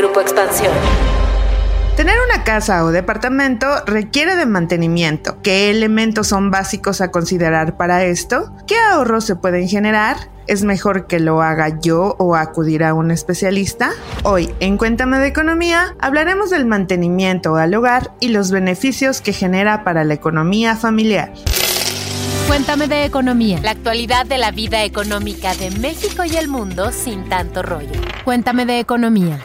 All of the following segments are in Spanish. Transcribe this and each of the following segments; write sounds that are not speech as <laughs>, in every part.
Grupo Expansión. Tener una casa o departamento requiere de mantenimiento. ¿Qué elementos son básicos a considerar para esto? ¿Qué ahorros se pueden generar? ¿Es mejor que lo haga yo o acudir a un especialista? Hoy, en Cuéntame de Economía, hablaremos del mantenimiento al hogar y los beneficios que genera para la economía familiar. Cuéntame de Economía, la actualidad de la vida económica de México y el mundo sin tanto rollo. Cuéntame de Economía.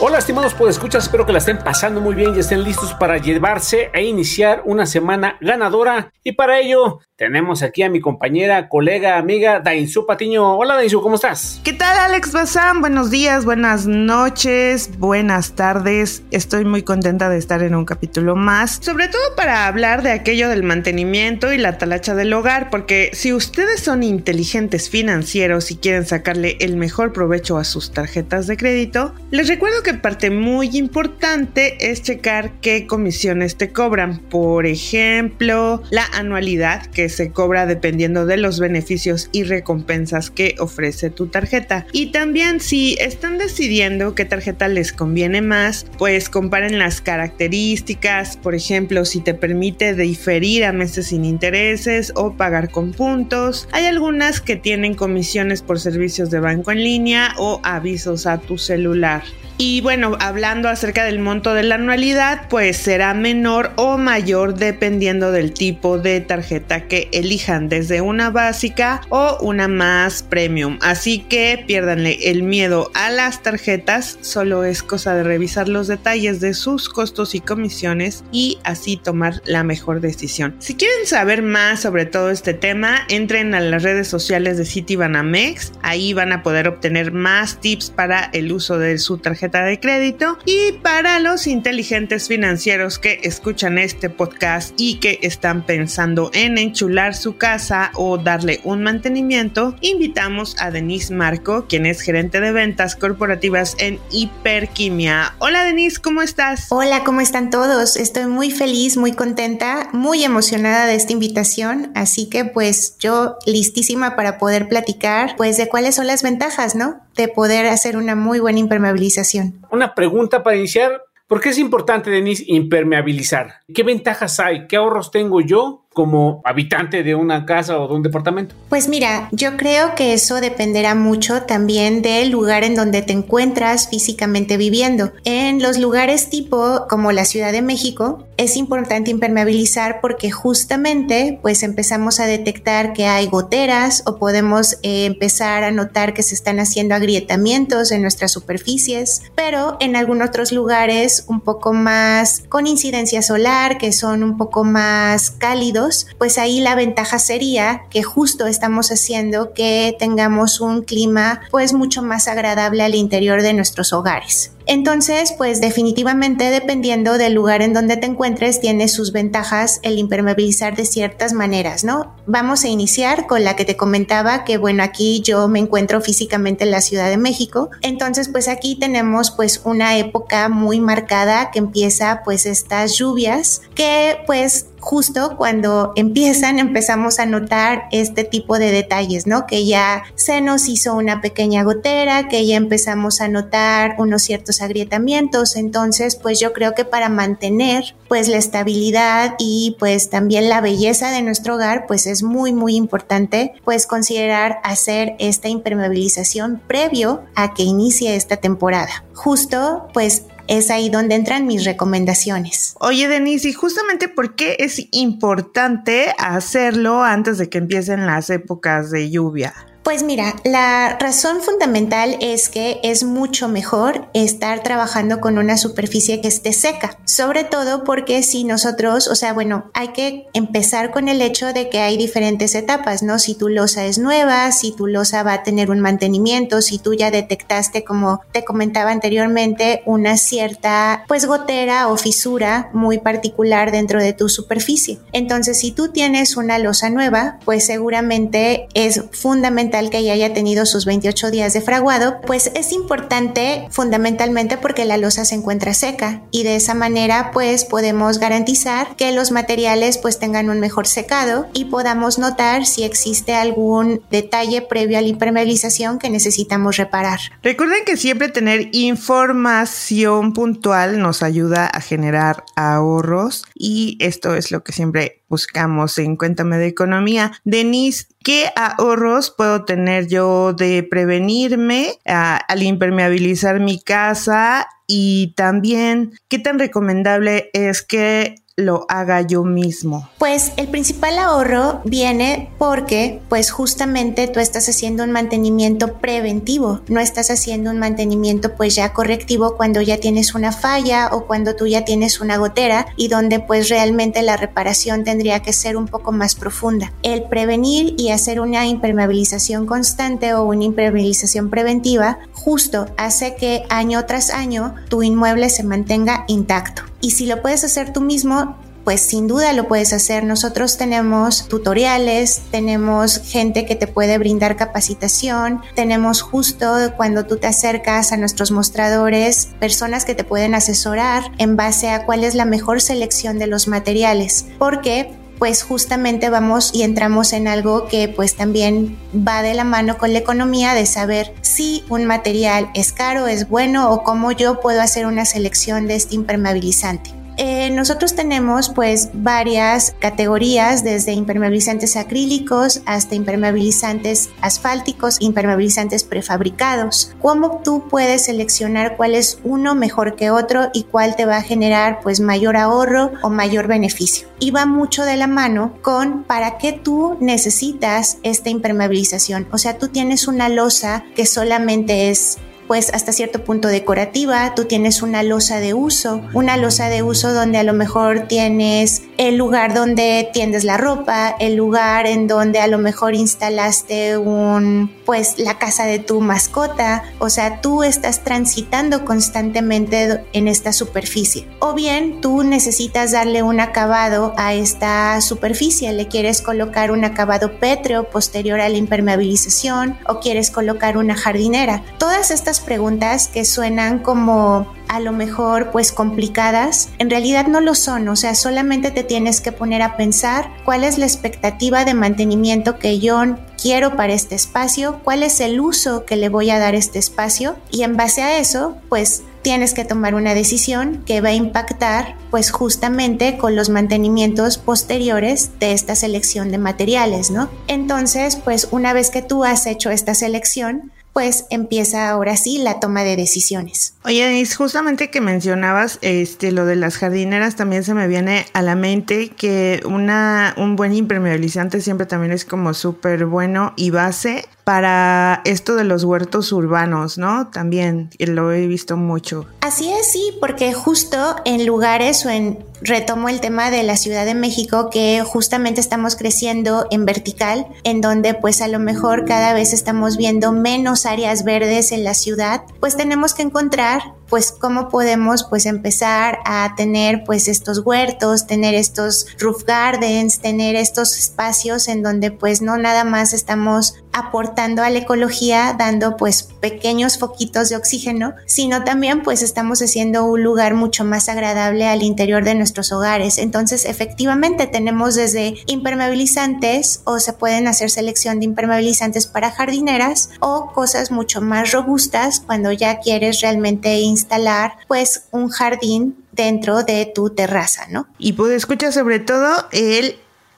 Hola estimados escuchas, espero que la estén pasando muy bien y estén listos para llevarse e iniciar una semana ganadora. Y para ello tenemos aquí a mi compañera, colega, amiga Dainzu Patiño. Hola Dainzu, ¿cómo estás? ¿Qué tal Alex Bazán? Buenos días, buenas noches, buenas tardes. Estoy muy contenta de estar en un capítulo más, sobre todo para hablar de aquello del mantenimiento y la talacha del hogar, porque si ustedes son inteligentes financieros y quieren sacarle el mejor provecho a sus tarjetas de crédito, les recuerdo que parte muy importante es checar qué comisiones te cobran. Por ejemplo, la anualidad que se cobra dependiendo de los beneficios y recompensas que ofrece tu tarjeta. Y también si están decidiendo qué tarjeta les conviene más, pues comparen las características, por ejemplo, si te permite diferir a meses sin intereses o pagar con puntos. Hay algunas que tienen comisiones por servicios de banco en línea o avisos a tu celular. Y bueno, hablando acerca del monto de la anualidad, pues será menor o mayor dependiendo del tipo de tarjeta que elijan, desde una básica o una más premium. Así que piérdanle el miedo a las tarjetas, solo es cosa de revisar los detalles de sus costos y comisiones y así tomar la mejor decisión. Si quieren saber más sobre todo este tema, entren a las redes sociales de Citibanamex, ahí van a poder obtener más tips para el uso de su tarjeta de crédito y para los inteligentes financieros que escuchan este podcast y que están pensando en enchular su casa o darle un mantenimiento, invitamos a Denise Marco, quien es gerente de ventas corporativas en Hiperquimia. Hola Denise, ¿cómo estás? Hola, ¿cómo están todos? Estoy muy feliz, muy contenta, muy emocionada de esta invitación, así que pues yo listísima para poder platicar pues de cuáles son las ventajas, ¿no? De poder hacer una muy buena impermeabilización una pregunta para iniciar. ¿Por qué es importante, Denise, impermeabilizar? ¿Qué ventajas hay? ¿Qué ahorros tengo yo como habitante de una casa o de un departamento? Pues mira, yo creo que eso dependerá mucho también del lugar en donde te encuentras físicamente viviendo. En los lugares tipo como la Ciudad de México, es importante impermeabilizar porque justamente pues empezamos a detectar que hay goteras o podemos eh, empezar a notar que se están haciendo agrietamientos en nuestras superficies, pero en algunos otros lugares un poco más con incidencia solar, que son un poco más cálidos, pues ahí la ventaja sería que justo estamos haciendo que tengamos un clima pues mucho más agradable al interior de nuestros hogares. Entonces, pues definitivamente dependiendo del lugar en donde te encuentres, tiene sus ventajas el impermeabilizar de ciertas maneras, ¿no? Vamos a iniciar con la que te comentaba, que bueno, aquí yo me encuentro físicamente en la Ciudad de México. Entonces, pues aquí tenemos pues una época muy marcada que empieza pues estas lluvias que pues justo cuando empiezan <laughs> empezamos a notar este tipo de detalles, ¿no? Que ya se nos hizo una pequeña gotera, que ya empezamos a notar unos ciertos agrietamientos, entonces pues yo creo que para mantener pues la estabilidad y pues también la belleza de nuestro hogar pues es muy muy importante pues considerar hacer esta impermeabilización previo a que inicie esta temporada. Justo pues es ahí donde entran mis recomendaciones. Oye, Denise, y justamente por qué es importante hacerlo antes de que empiecen las épocas de lluvia. Pues mira, la razón fundamental es que es mucho mejor estar trabajando con una superficie que esté seca, sobre todo porque si nosotros, o sea, bueno, hay que empezar con el hecho de que hay diferentes etapas, ¿no? Si tu losa es nueva, si tu losa va a tener un mantenimiento, si tú ya detectaste, como te comentaba anteriormente, una cierta, pues, gotera o fisura muy particular dentro de tu superficie. Entonces, si tú tienes una losa nueva, pues seguramente es fundamental que ya haya tenido sus 28 días de fraguado, pues es importante fundamentalmente porque la losa se encuentra seca y de esa manera pues podemos garantizar que los materiales pues tengan un mejor secado y podamos notar si existe algún detalle previo a la impermeabilización que necesitamos reparar. Recuerden que siempre tener información puntual nos ayuda a generar ahorros y esto es lo que siempre buscamos en Cuéntame de Economía. Denise, ¿qué ahorros puedo tener yo de prevenirme al impermeabilizar mi casa? Y también, ¿qué tan recomendable es que lo haga yo mismo? Pues el principal ahorro viene porque pues justamente tú estás haciendo un mantenimiento preventivo, no estás haciendo un mantenimiento pues ya correctivo cuando ya tienes una falla o cuando tú ya tienes una gotera y donde pues realmente la reparación tendría que ser un poco más profunda. El prevenir y hacer una impermeabilización constante o una impermeabilización preventiva justo hace que año tras año tu inmueble se mantenga intacto. Y si lo puedes hacer tú mismo, pues sin duda lo puedes hacer. Nosotros tenemos tutoriales, tenemos gente que te puede brindar capacitación, tenemos justo cuando tú te acercas a nuestros mostradores, personas que te pueden asesorar en base a cuál es la mejor selección de los materiales, porque pues justamente vamos y entramos en algo que pues también va de la mano con la economía de saber si un material es caro, es bueno o cómo yo puedo hacer una selección de este impermeabilizante. Eh, nosotros tenemos pues varias categorías desde impermeabilizantes acrílicos hasta impermeabilizantes asfálticos, impermeabilizantes prefabricados. ¿Cómo tú puedes seleccionar cuál es uno mejor que otro y cuál te va a generar pues mayor ahorro o mayor beneficio? Y va mucho de la mano con para qué tú necesitas esta impermeabilización. O sea, tú tienes una losa que solamente es pues hasta cierto punto decorativa, tú tienes una losa de uso, una losa de uso donde a lo mejor tienes el lugar donde tiendes la ropa, el lugar en donde a lo mejor instalaste un, pues la casa de tu mascota, o sea, tú estás transitando constantemente en esta superficie. O bien tú necesitas darle un acabado a esta superficie, le quieres colocar un acabado pétreo posterior a la impermeabilización o quieres colocar una jardinera. Todas estas preguntas que suenan como a lo mejor pues complicadas, en realidad no lo son, o sea, solamente te tienes que poner a pensar cuál es la expectativa de mantenimiento que yo quiero para este espacio, cuál es el uso que le voy a dar a este espacio y en base a eso pues tienes que tomar una decisión que va a impactar pues justamente con los mantenimientos posteriores de esta selección de materiales, ¿no? Entonces, pues una vez que tú has hecho esta selección, pues empieza ahora sí la toma de decisiones. Oye, Denise, justamente que mencionabas este lo de las jardineras, también se me viene a la mente que una, un buen impermeabilizante siempre también es como súper bueno y base para esto de los huertos urbanos, ¿no? También lo he visto mucho. Así es, sí, porque justo en lugares o en retomo el tema de la Ciudad de México que justamente estamos creciendo en vertical, en donde pues a lo mejor cada vez estamos viendo menos áreas verdes en la ciudad, pues tenemos que encontrar pues cómo podemos pues empezar a tener pues estos huertos, tener estos roof gardens, tener estos espacios en donde pues no nada más estamos aportando a la ecología dando pues pequeños foquitos de oxígeno, sino también pues estamos haciendo un lugar mucho más agradable al interior de nuestros hogares. Entonces efectivamente tenemos desde impermeabilizantes o se pueden hacer selección de impermeabilizantes para jardineras o cosas mucho más robustas cuando ya quieres realmente instalar pues un jardín dentro de tu terraza, ¿no? Y puedo escuchar sobre todo el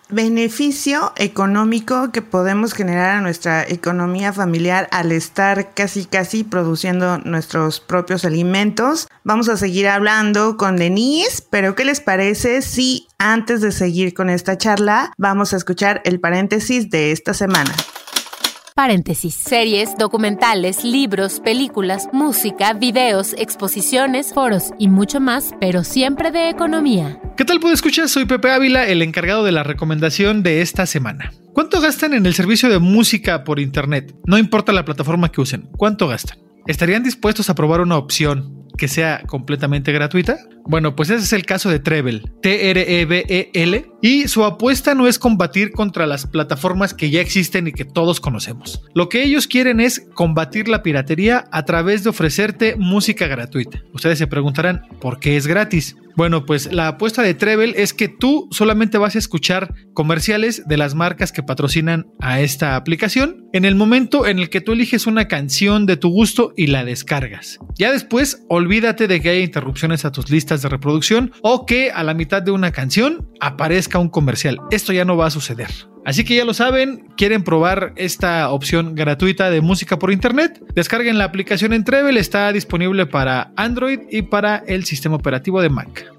beneficio económico que podemos generar a nuestra economía familiar al estar casi casi produciendo nuestros propios alimentos. Vamos a seguir hablando con Denise, pero ¿qué les parece si antes de seguir con esta charla vamos a escuchar el paréntesis de esta semana? Paréntesis. Series, documentales, libros, películas, música, videos, exposiciones, foros y mucho más, pero siempre de economía. ¿Qué tal puedo escuchar? Soy Pepe Ávila, el encargado de la recomendación de esta semana. ¿Cuánto gastan en el servicio de música por internet? No importa la plataforma que usen, ¿cuánto gastan? ¿Estarían dispuestos a probar una opción que sea completamente gratuita? Bueno, pues ese es el caso de Treble, T-R-E-B-E-L, y su apuesta no es combatir contra las plataformas que ya existen y que todos conocemos. Lo que ellos quieren es combatir la piratería a través de ofrecerte música gratuita. Ustedes se preguntarán, ¿por qué es gratis? Bueno, pues la apuesta de Treble es que tú solamente vas a escuchar comerciales de las marcas que patrocinan a esta aplicación en el momento en el que tú eliges una canción de tu gusto y la descargas. Ya después, olvídate de que haya interrupciones a tus listas de reproducción o que a la mitad de una canción aparezca un comercial. Esto ya no va a suceder. Así que ya lo saben, quieren probar esta opción gratuita de música por internet. Descarguen la aplicación en Treble, está disponible para Android y para el sistema operativo de Mac.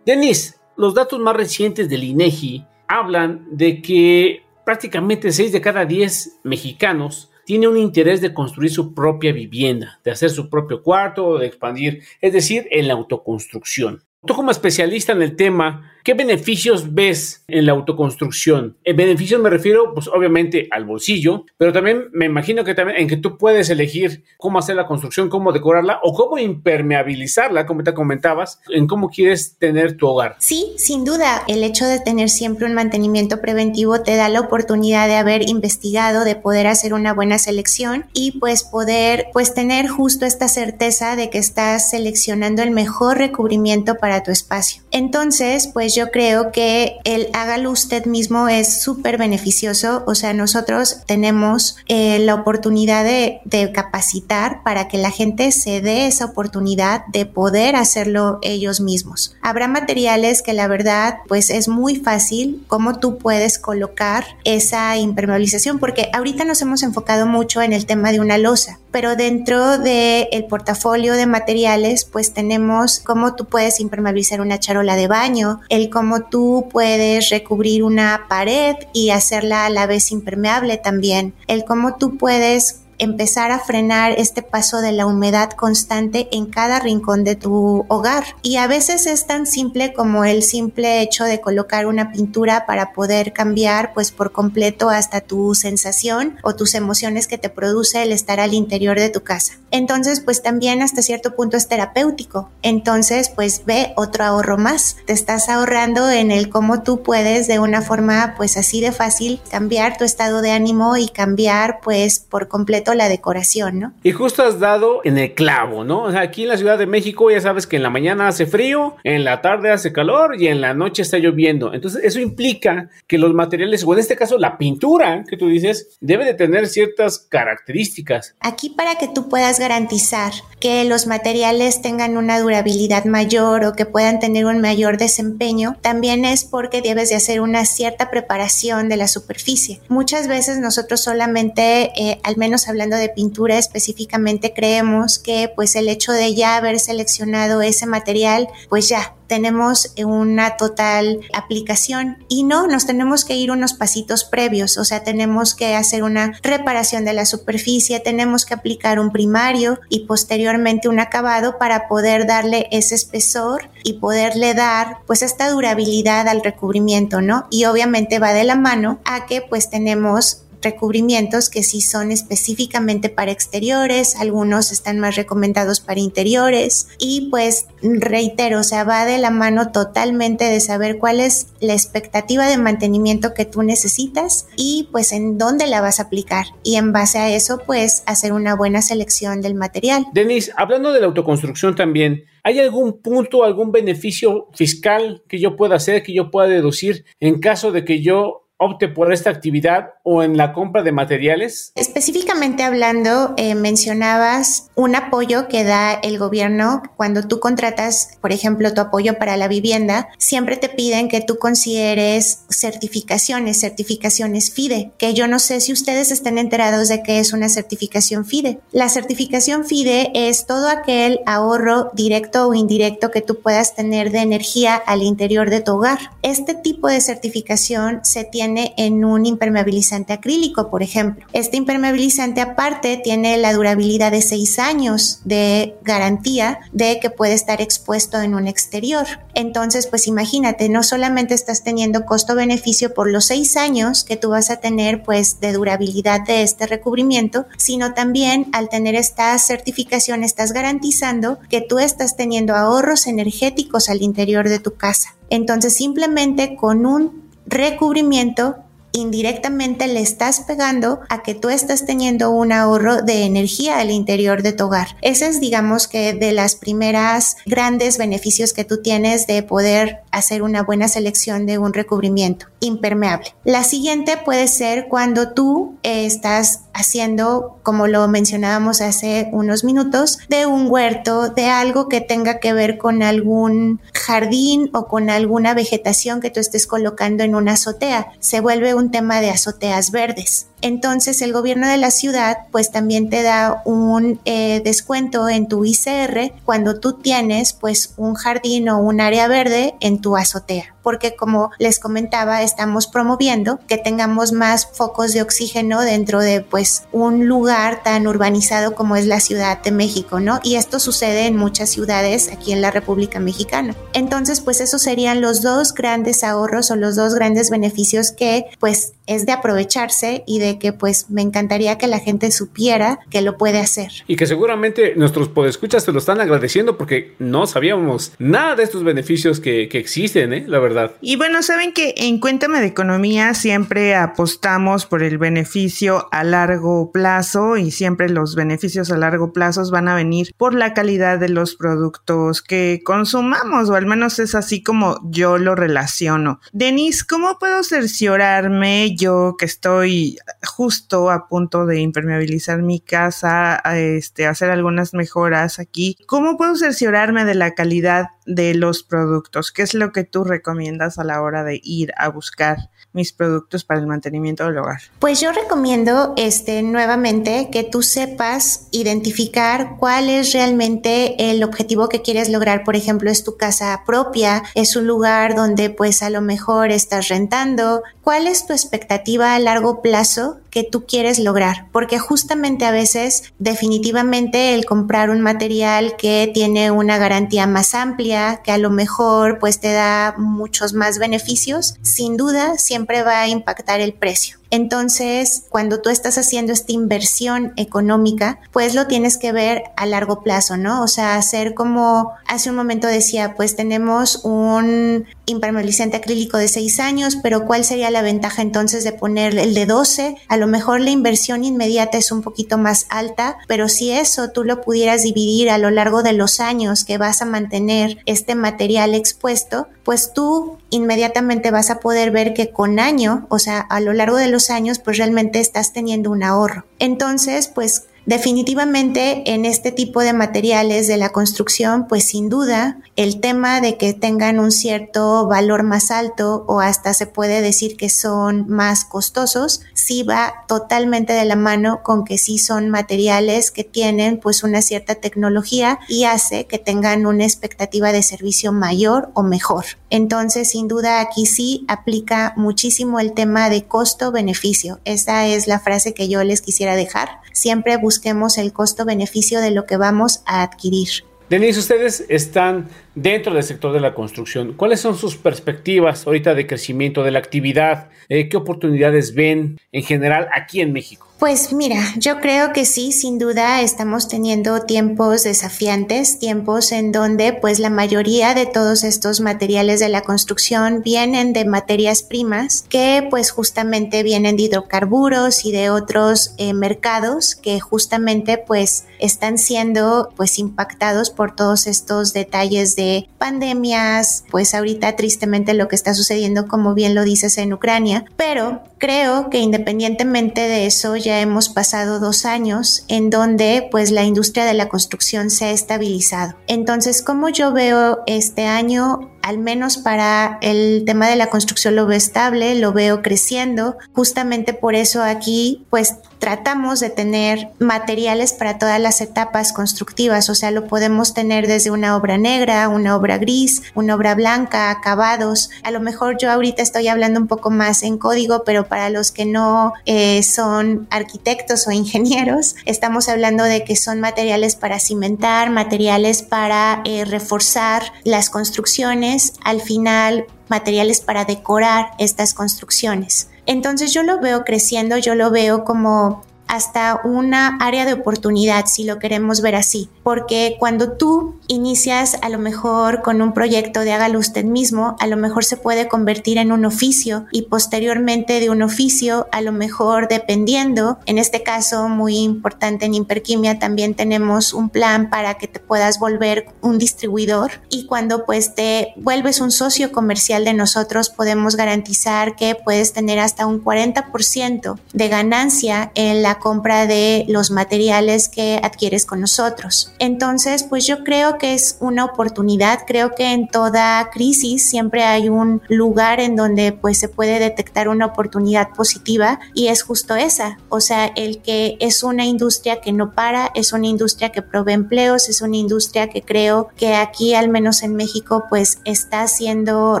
Denis, los datos más recientes del INEGI hablan de que prácticamente 6 de cada 10 mexicanos tiene un interés de construir su propia vivienda, de hacer su propio cuarto, de expandir, es decir, en la autoconstrucción. Tú como especialista en el tema, ¿qué beneficios ves en la autoconstrucción? En beneficios me refiero, pues obviamente al bolsillo, pero también me imagino que también en que tú puedes elegir cómo hacer la construcción, cómo decorarla o cómo impermeabilizarla, como te comentabas, en cómo quieres tener tu hogar. Sí, sin duda, el hecho de tener siempre un mantenimiento preventivo te da la oportunidad de haber investigado, de poder hacer una buena selección y pues poder pues tener justo esta certeza de que estás seleccionando el mejor recubrimiento para tu espacio. Entonces, pues yo creo que el hágalo usted mismo es súper beneficioso. O sea, nosotros tenemos eh, la oportunidad de, capacitar para que la gente se dé esa oportunidad de poder hacerlo ellos mismos. Habrá materiales que la verdad, pues es muy fácil cómo tú puedes colocar esa impermeabilización, porque ahorita nos hemos enfocado mucho en el tema de una losa, pero dentro del el portafolio de materiales, pues tenemos cómo tú puedes impermeabilizar una charola de baño, cómo tú puedes recubrir una pared y hacerla a la vez impermeable también, el cómo tú puedes empezar a frenar este paso de la humedad constante en cada rincón de tu hogar. Y a veces es tan simple como el simple hecho de colocar una pintura para poder cambiar pues por completo hasta tu sensación o tus emociones que te produce el estar al interior de tu casa. Entonces pues también hasta cierto punto es terapéutico. Entonces pues ve otro ahorro más. Te estás ahorrando en el cómo tú puedes de una forma pues así de fácil cambiar tu estado de ánimo y cambiar pues por completo la decoración, ¿no? Y justo has dado en el clavo, ¿no? O sea, aquí en la Ciudad de México ya sabes que en la mañana hace frío, en la tarde hace calor y en la noche está lloviendo. Entonces, eso implica que los materiales, o en este caso la pintura que tú dices, debe de tener ciertas características. Aquí para que tú puedas garantizar que los materiales tengan una durabilidad mayor o que puedan tener un mayor desempeño, también es porque debes de hacer una cierta preparación de la superficie. Muchas veces nosotros solamente, eh, al menos de pintura específicamente, creemos que pues el hecho de ya haber seleccionado ese material, pues ya tenemos una total aplicación y no, nos tenemos que ir unos pasitos previos, o sea, tenemos que hacer una reparación de la superficie, tenemos que aplicar un primario y posteriormente un acabado para poder darle ese espesor y poderle dar pues esta durabilidad al recubrimiento, ¿no? Y obviamente va de la mano a que pues tenemos recubrimientos que sí son específicamente para exteriores, algunos están más recomendados para interiores y pues reitero, o sea, va de la mano totalmente de saber cuál es la expectativa de mantenimiento que tú necesitas y pues en dónde la vas a aplicar y en base a eso pues hacer una buena selección del material. Denis, hablando de la autoconstrucción también, ¿Hay algún punto, algún beneficio fiscal que yo pueda hacer, que yo pueda deducir en caso de que yo opte por esta actividad o en la compra de materiales? Específicamente hablando, eh, mencionabas un apoyo que da el gobierno cuando tú contratas, por ejemplo, tu apoyo para la vivienda, siempre te piden que tú consideres certificaciones, certificaciones FIDE, que yo no sé si ustedes estén enterados de qué es una certificación FIDE. La certificación FIDE es todo aquel ahorro directo o indirecto que tú puedas tener de energía al interior de tu hogar. Este tipo de certificación se tiene en un impermeabilizante acrílico, por ejemplo. Este impermeabilizante aparte tiene la durabilidad de seis años de garantía de que puede estar expuesto en un exterior. Entonces, pues imagínate, no solamente estás teniendo costo-beneficio por los seis años que tú vas a tener pues de durabilidad de este recubrimiento, sino también al tener esta certificación estás garantizando que tú estás teniendo ahorros energéticos al interior de tu casa. Entonces simplemente con un recubrimiento indirectamente le estás pegando a que tú estás teniendo un ahorro de energía al interior de tu hogar. Ese es, digamos que, de las primeras grandes beneficios que tú tienes de poder hacer una buena selección de un recubrimiento impermeable. La siguiente puede ser cuando tú estás haciendo, como lo mencionábamos hace unos minutos, de un huerto, de algo que tenga que ver con algún jardín o con alguna vegetación que tú estés colocando en una azotea. Se vuelve tema de azoteas verdes. Entonces el gobierno de la ciudad pues también te da un eh, descuento en tu ICR cuando tú tienes pues un jardín o un área verde en tu azotea porque como les comentaba, estamos promoviendo que tengamos más focos de oxígeno dentro de pues un lugar tan urbanizado como es la Ciudad de México, ¿no? Y esto sucede en muchas ciudades aquí en la República Mexicana. Entonces, pues esos serían los dos grandes ahorros o los dos grandes beneficios que pues es de aprovecharse y de que pues me encantaría que la gente supiera que lo puede hacer. Y que seguramente nuestros podescuchas te lo están agradeciendo porque no sabíamos nada de estos beneficios que, que existen, ¿eh? la verdad y bueno, saben que en Cuéntame de Economía siempre apostamos por el beneficio a largo plazo y siempre los beneficios a largo plazo van a venir por la calidad de los productos que consumamos, o al menos es así como yo lo relaciono. Denise, ¿cómo puedo cerciorarme yo que estoy justo a punto de impermeabilizar mi casa, este, hacer algunas mejoras aquí? ¿Cómo puedo cerciorarme de la calidad de los productos? ¿Qué es lo que tú recomiendas a la hora de ir a buscar mis productos para el mantenimiento del hogar? Pues yo recomiendo este nuevamente que tú sepas identificar cuál es realmente el objetivo que quieres lograr. Por ejemplo, es tu casa propia, es un lugar donde pues a lo mejor estás rentando. ¿Cuál es tu expectativa a largo plazo que tú quieres lograr? Porque justamente a veces definitivamente el comprar un material que tiene una garantía más amplia, que a lo mejor pues te da muchos más beneficios, sin duda siempre va a impactar el precio. Entonces, cuando tú estás haciendo esta inversión económica, pues lo tienes que ver a largo plazo, ¿no? O sea, hacer como hace un momento decía, pues tenemos un impermeabilizante acrílico de 6 años, pero ¿cuál sería la ventaja entonces de poner el de 12? A lo mejor la inversión inmediata es un poquito más alta, pero si eso tú lo pudieras dividir a lo largo de los años que vas a mantener este material expuesto, pues tú inmediatamente vas a poder ver que con año, o sea, a lo largo de los años, pues realmente estás teniendo un ahorro. Entonces, pues Definitivamente en este tipo de materiales de la construcción, pues sin duda el tema de que tengan un cierto valor más alto o hasta se puede decir que son más costosos, sí va totalmente de la mano con que sí son materiales que tienen pues una cierta tecnología y hace que tengan una expectativa de servicio mayor o mejor. Entonces, sin duda aquí sí aplica muchísimo el tema de costo-beneficio. Esa es la frase que yo les quisiera dejar. Siempre busquemos el costo-beneficio de lo que vamos a adquirir. Denise, ustedes están dentro del sector de la construcción. ¿Cuáles son sus perspectivas ahorita de crecimiento de la actividad? Eh, ¿Qué oportunidades ven en general aquí en México? Pues mira, yo creo que sí, sin duda estamos teniendo tiempos desafiantes, tiempos en donde pues la mayoría de todos estos materiales de la construcción vienen de materias primas que pues justamente vienen de hidrocarburos y de otros eh, mercados que justamente pues están siendo pues impactados por todos estos detalles de pandemias, pues ahorita tristemente lo que está sucediendo como bien lo dices en Ucrania, pero creo que independientemente de eso ya hemos pasado dos años en donde pues la industria de la construcción se ha estabilizado. Entonces, como yo veo este año, al menos para el tema de la construcción lo veo estable, lo veo creciendo. Justamente por eso aquí pues tratamos de tener materiales para todas las etapas constructivas, o sea, lo podemos tener desde una obra negra, una obra gris, una obra blanca, acabados. A lo mejor yo ahorita estoy hablando un poco más en código, pero para los que no eh, son arquitectos o ingenieros, estamos hablando de que son materiales para cimentar, materiales para eh, reforzar las construcciones, al final materiales para decorar estas construcciones. Entonces yo lo veo creciendo, yo lo veo como hasta una área de oportunidad, si lo queremos ver así. Porque cuando tú inicias a lo mejor con un proyecto de hágalo usted mismo, a lo mejor se puede convertir en un oficio y posteriormente de un oficio, a lo mejor dependiendo, en este caso muy importante en Imperquimia también tenemos un plan para que te puedas volver un distribuidor y cuando pues te vuelves un socio comercial de nosotros podemos garantizar que puedes tener hasta un 40% de ganancia en la compra de los materiales que adquieres con nosotros. Entonces, pues yo creo que es una oportunidad, creo que en toda crisis siempre hay un lugar en donde pues se puede detectar una oportunidad positiva y es justo esa, o sea, el que es una industria que no para, es una industria que provee empleos, es una industria que creo que aquí, al menos en México, pues está siendo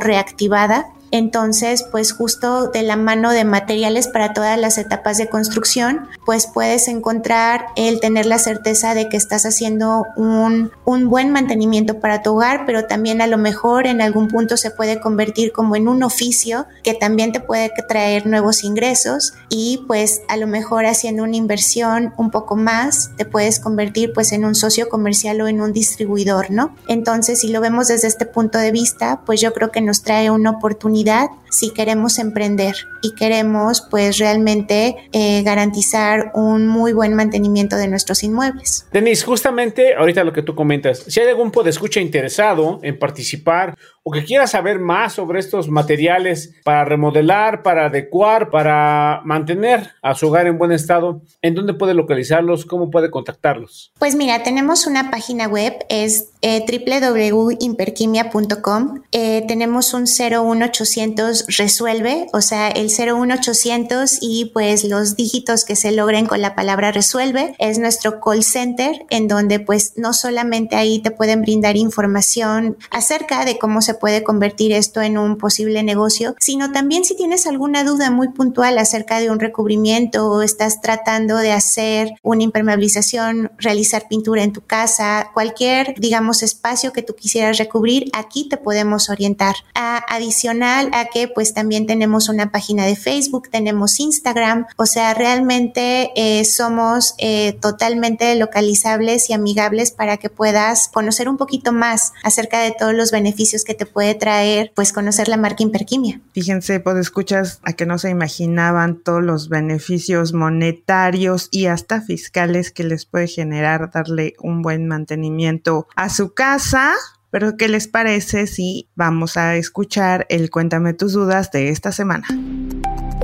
reactivada entonces, pues justo de la mano de materiales para todas las etapas de construcción, pues puedes encontrar el tener la certeza de que estás haciendo un, un buen mantenimiento para tu hogar, pero también a lo mejor en algún punto se puede convertir como en un oficio que también te puede traer nuevos ingresos y pues a lo mejor haciendo una inversión un poco más te puedes convertir pues en un socio comercial o en un distribuidor, ¿no? Entonces, si lo vemos desde este punto de vista, pues yo creo que nos trae una oportunidad si queremos emprender y queremos pues realmente eh, garantizar un muy buen mantenimiento de nuestros inmuebles. Denise, justamente ahorita lo que tú comentas, si hay algún escucha interesado en participar o que quiera saber más sobre estos materiales para remodelar, para adecuar, para mantener a su hogar en buen estado, ¿en dónde puede localizarlos? ¿Cómo puede contactarlos? Pues mira, tenemos una página web, es eh, www.imperquimia.com. Eh, tenemos un 01800 resuelve, o sea, el 01800 y pues los dígitos que se logren con la palabra resuelve es nuestro call center en donde pues no solamente ahí te pueden brindar información acerca de cómo se puede convertir esto en un posible negocio, sino también si tienes alguna duda muy puntual acerca de un recubrimiento o estás tratando de hacer una impermeabilización, realizar pintura en tu casa, cualquier, digamos, espacio que tú quisieras recubrir, aquí te podemos orientar. adicional a que pues también tenemos una página de Facebook, tenemos Instagram, o sea, realmente eh, somos eh, totalmente localizables y amigables para que puedas conocer un poquito más acerca de todos los beneficios que te puede traer pues conocer la marca Imperquimia. Fíjense, pues escuchas a que no se imaginaban todos los beneficios monetarios y hasta fiscales que les puede generar darle un buen mantenimiento a su casa. Pero ¿qué les parece si vamos a escuchar el Cuéntame tus dudas de esta semana?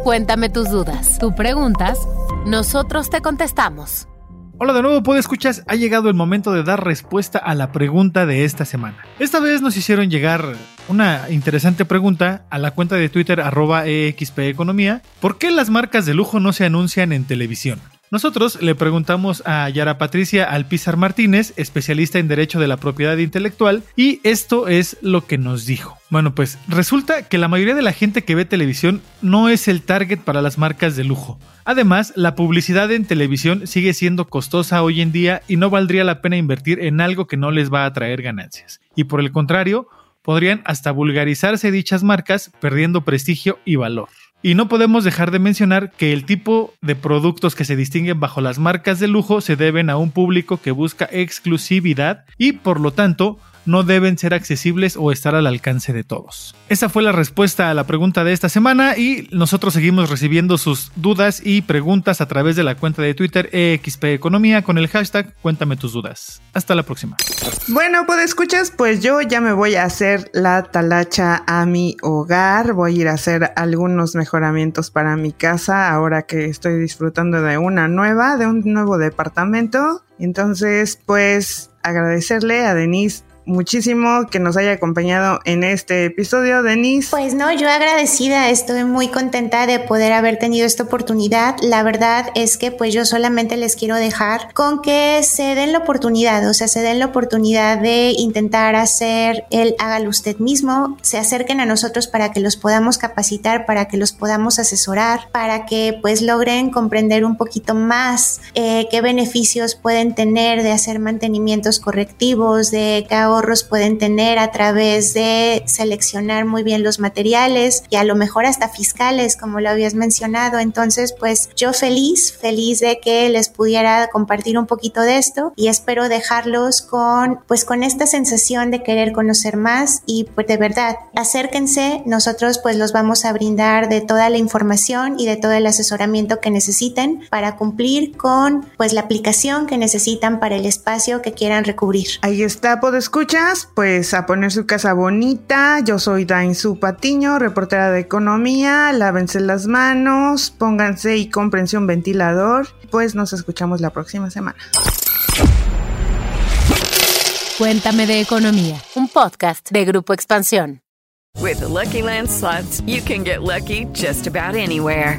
Cuéntame tus dudas. Tú preguntas, nosotros te contestamos. Hola de nuevo, ¿puedes escuchas? Ha llegado el momento de dar respuesta a la pregunta de esta semana. Esta vez nos hicieron llegar una interesante pregunta a la cuenta de Twitter arroba EXPEconomía. ¿Por qué las marcas de lujo no se anuncian en televisión? Nosotros le preguntamos a Yara Patricia Alpizar Martínez, especialista en Derecho de la Propiedad Intelectual, y esto es lo que nos dijo. Bueno, pues resulta que la mayoría de la gente que ve televisión no es el target para las marcas de lujo. Además, la publicidad en televisión sigue siendo costosa hoy en día y no valdría la pena invertir en algo que no les va a traer ganancias. Y por el contrario, podrían hasta vulgarizarse dichas marcas perdiendo prestigio y valor. Y no podemos dejar de mencionar que el tipo de productos que se distinguen bajo las marcas de lujo se deben a un público que busca exclusividad y por lo tanto no deben ser accesibles o estar al alcance de todos. Esa fue la respuesta a la pregunta de esta semana y nosotros seguimos recibiendo sus dudas y preguntas a través de la cuenta de Twitter EXP Economía con el hashtag Cuéntame tus dudas. Hasta la próxima. Bueno, pues escuchas, pues yo ya me voy a hacer la talacha a mi hogar, voy a ir a hacer algunos mejoramientos para mi casa ahora que estoy disfrutando de una nueva, de un nuevo departamento. Entonces, pues agradecerle a Denise muchísimo que nos haya acompañado en este episodio, Denise. Pues no, yo agradecida, estoy muy contenta de poder haber tenido esta oportunidad. La verdad es que pues yo solamente les quiero dejar con que se den la oportunidad, o sea, se den la oportunidad de intentar hacer el hágalo usted mismo, se acerquen a nosotros para que los podamos capacitar, para que los podamos asesorar, para que pues logren comprender un poquito más eh, qué beneficios pueden tener de hacer mantenimientos correctivos, de qué ahorros pueden tener a través de seleccionar muy bien los materiales y a lo mejor hasta fiscales, como lo habías mencionado. Entonces, pues yo feliz, feliz de que les pudiera compartir un poquito de esto y espero dejarlos con, pues con esta sensación de querer conocer más y pues de verdad, acérquense, nosotros pues los vamos a brindar de toda la información y de todo el asesoramiento que necesiten para cumplir con pues la aplicación que necesitan para el espacio que quieran recubrir. Ahí está, pues escuchas, pues a poner su casa bonita. Yo soy Dainzu Patiño, reportera de economía. Lávense las manos, pónganse y cómprense un ventilador. Pues nos escuchamos la próxima semana. Cuéntame de economía, un podcast de Grupo Expansión. With the Lucky Land slots, you can get lucky just about anywhere.